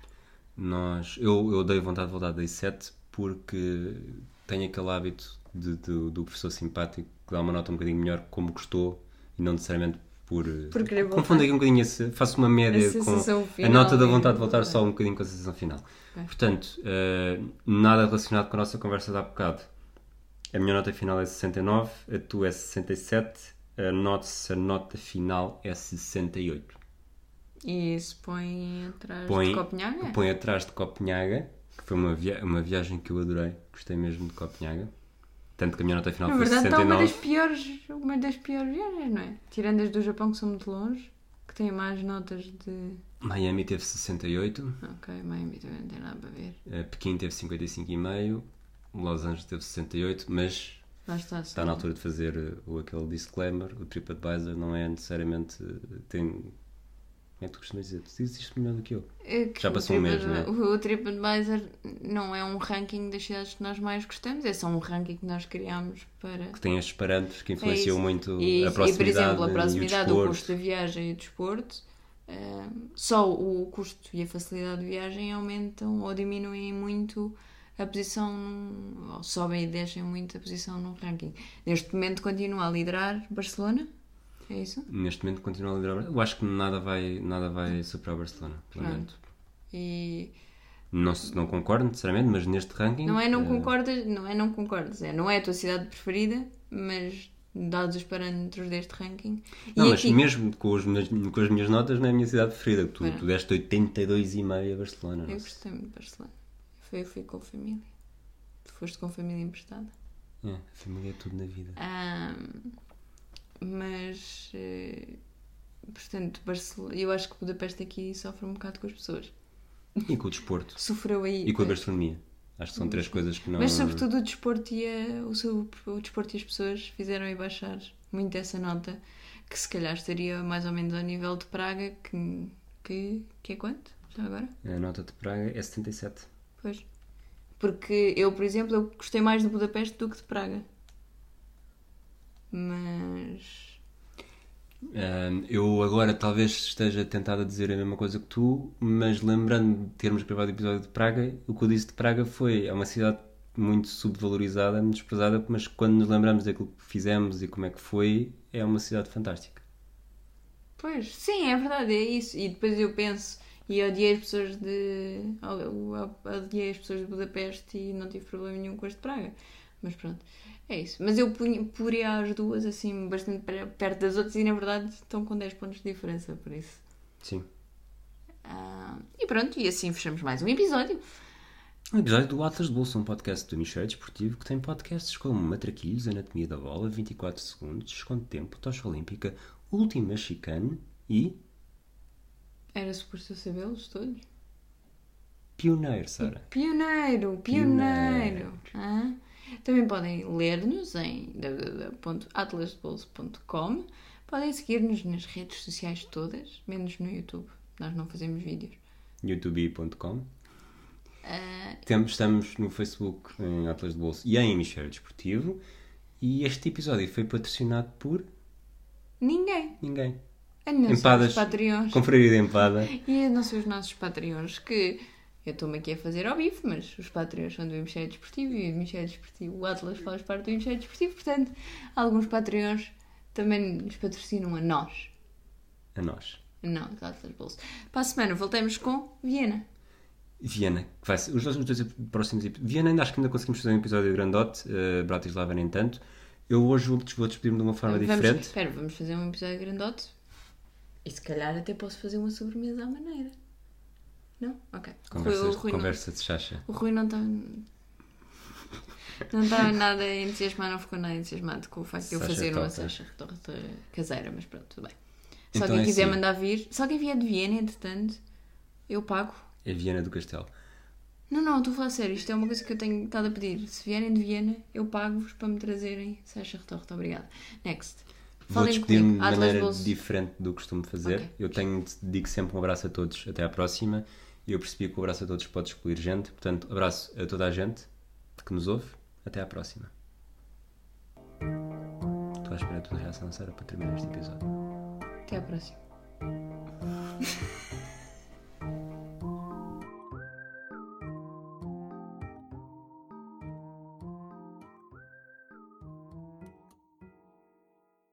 Nós, eu, eu dei vontade de voltar dei 7 porque tenho aquele hábito de, de- do professor simpático que dá uma nota um bocadinho melhor como gostou e não necessariamente por. Por querer voltar. Confundo aqui um bocadinho esse, faço uma média A com sensação a final nota da vontade de voltar voltar. só um bocadinho com a sensação final. Portanto, eh, nada relacionado com a nossa conversa de há bocado. A minha nota final é 69, a tua é 67, a nossa nota final é 68. E isso põe atrás Põe, de Copenhague? põe atrás de Copenhaga, que foi uma, via uma viagem que eu adorei, gostei mesmo de Copenhaga. Tanto que a minha nota final Na foi verdade está uma 69. das piores, uma das piores viagens, não é? Tirando as do Japão que são muito longe, que têm mais notas de. Miami teve 68, Ok, Miami também não tem nada para ver. eh, Pequim teve 55,5, Los Angeles teve 68, mas Lá está. está na altura de fazer eh, o, aquele disclaimer, o TripAdvisor não é necessariamente. eh, Tem, como é que tu costumas dizer? Tu dizes isto melhor do que eu. É que Já o passou um mês, TripAdvi- O TripAdvisor não é um ranking das cidades que nós mais gostamos, é só um ranking que nós criámos para. Que tem estes parâmetros que É influenciam isso. muito E, a e, proximidade. por exemplo, a e proximidade, o, desporto. custo da viagem e o desporto, eh, só o custo e a facilidade de viagem aumentam ou diminuem muito a posição, ou sobem e descem muito a posição no ranking. Neste momento continua a liderar Barcelona, é isso? Neste momento continua a liderar. Eu acho que nada vai, nada vai superar o Barcelona. Lamento. E Não, não concordo necessariamente, mas neste ranking. não é não eh, concordas, não é não concordas, é não é a tua cidade preferida, mas dados os parâmetros deste ranking. Não, e mas aqui, mesmo com, os com as minhas notas, não é a minha cidade preferida. Tu, tu deste 82,5 a Barcelona. eu gostei muito de Barcelona. Foi, eu fui com a família. Tu foste com a família emprestada. É, a família é tudo na vida. Ahm, mas, eh, portanto, Barcelona, eu acho que Budapeste aqui sofre um bocado com as pessoas. E com o desporto. Sofreu aí. E com a gastronomia. Acho que são três coisas que não. Mas sobretudo o desporto e a- o, seu, o desporto e as pessoas fizeram aí baixar muito essa nota, que se calhar estaria mais ou menos ao nível de Praga, que, que, que é quanto? Já agora? A nota de Praga é 77. Pois. Porque eu, por exemplo, eu gostei mais de Budapeste do que de Praga. Mas. Eu agora talvez esteja tentado a dizer a mesma coisa que tu, mas lembrando de termos gravado o episódio de Praga, o que eu disse de Praga foi: é uma cidade muito subvalorizada, muito desprezada, mas quando nos lembramos daquilo que fizemos e como é que foi, é uma cidade fantástica. Pois, sim, é verdade, é isso. E depois eu penso, e odiei as pessoas de. Odiei as pessoas de Budapeste e não tive problema nenhum com as de Praga. Mas pronto, é isso. Mas eu poria as duas assim, bastante per- perto das outras e na verdade estão com 10 pontos de diferença, por isso. Sim. Ah, e pronto, e assim fechamos mais um episódio. Um episódio do Atlas de Bolsa, um podcast do Michel Desportivo que tem podcasts como Matraquilhos, Anatomia da Bola, 24 Segundos, Desconto de Tempo, Tocha Olímpica, Última Chicane e Era suposto eu sabê-los todos. Pioneiro, Sara. Pioneiro, pioneiro. Ah, Também podem ler-nos em www.atlasdebolso.com. Podem seguir-nos nas redes sociais todas, menos no YouTube. Nós não fazemos vídeos. youtube.com Ah, Temos, estamos no Facebook em Atlas de Bolso e em Hemisfério Desportivo. E este episódio foi patrocinado por ninguém. ninguém. A não ser Empadas. os Patreons. Confraria de Empada. E a não ser os nossos Patreons, que eu estou-me aqui a fazer ao bife, mas os Patreons são do Hemisfério Desportivo e o Hemisfério Desportivo, o Atlas faz parte do Hemisfério Desportivo, portanto, alguns Patreons também nos patrocinam a nós. A nós. Não, Atlas Bolso. Para a semana voltamos com Viena. Viena, que vai ser, os dois, os dois próximos episódios. Viena, ainda acho que ainda conseguimos fazer um episódio grandote. Uh, Bratislava, nem tanto. Eu hoje vou, vou despedir-me de uma forma vamos, diferente. Espera, vamos fazer um episódio grandote e se calhar até posso fazer uma sobremesa à maneira. Não? Ok. O Rui- Conversa, o Rui não- conversa de chacha. O Rui não está. Não está nada entusiasmado, não ficou nada entusiasmado com o facto de eu fazer uma. Sacha torta caseira, mas pronto, tudo bem. Se Então alguém é quiser assim. mandar vir, se alguém vier de Viena, entretanto, eu pago. É Viena do Castelo. Não, não, estou a falar sério, isto é uma coisa que eu tenho estado a pedir. Se vierem de Viena, eu pago-vos para me trazerem Sacha torta, obrigada. Next. Vou despedir-me de maneira diferente do que costumo fazer. Ok. Eu tenho, digo sempre um abraço a todos. Até à próxima. E eu percebi que o abraço a todos pode excluir gente. Portanto, abraço a toda a gente que nos ouve. Até à próxima. Estou à espera da tua reação, Sara, para terminar este episódio. Até à próxima. [LAUGHS]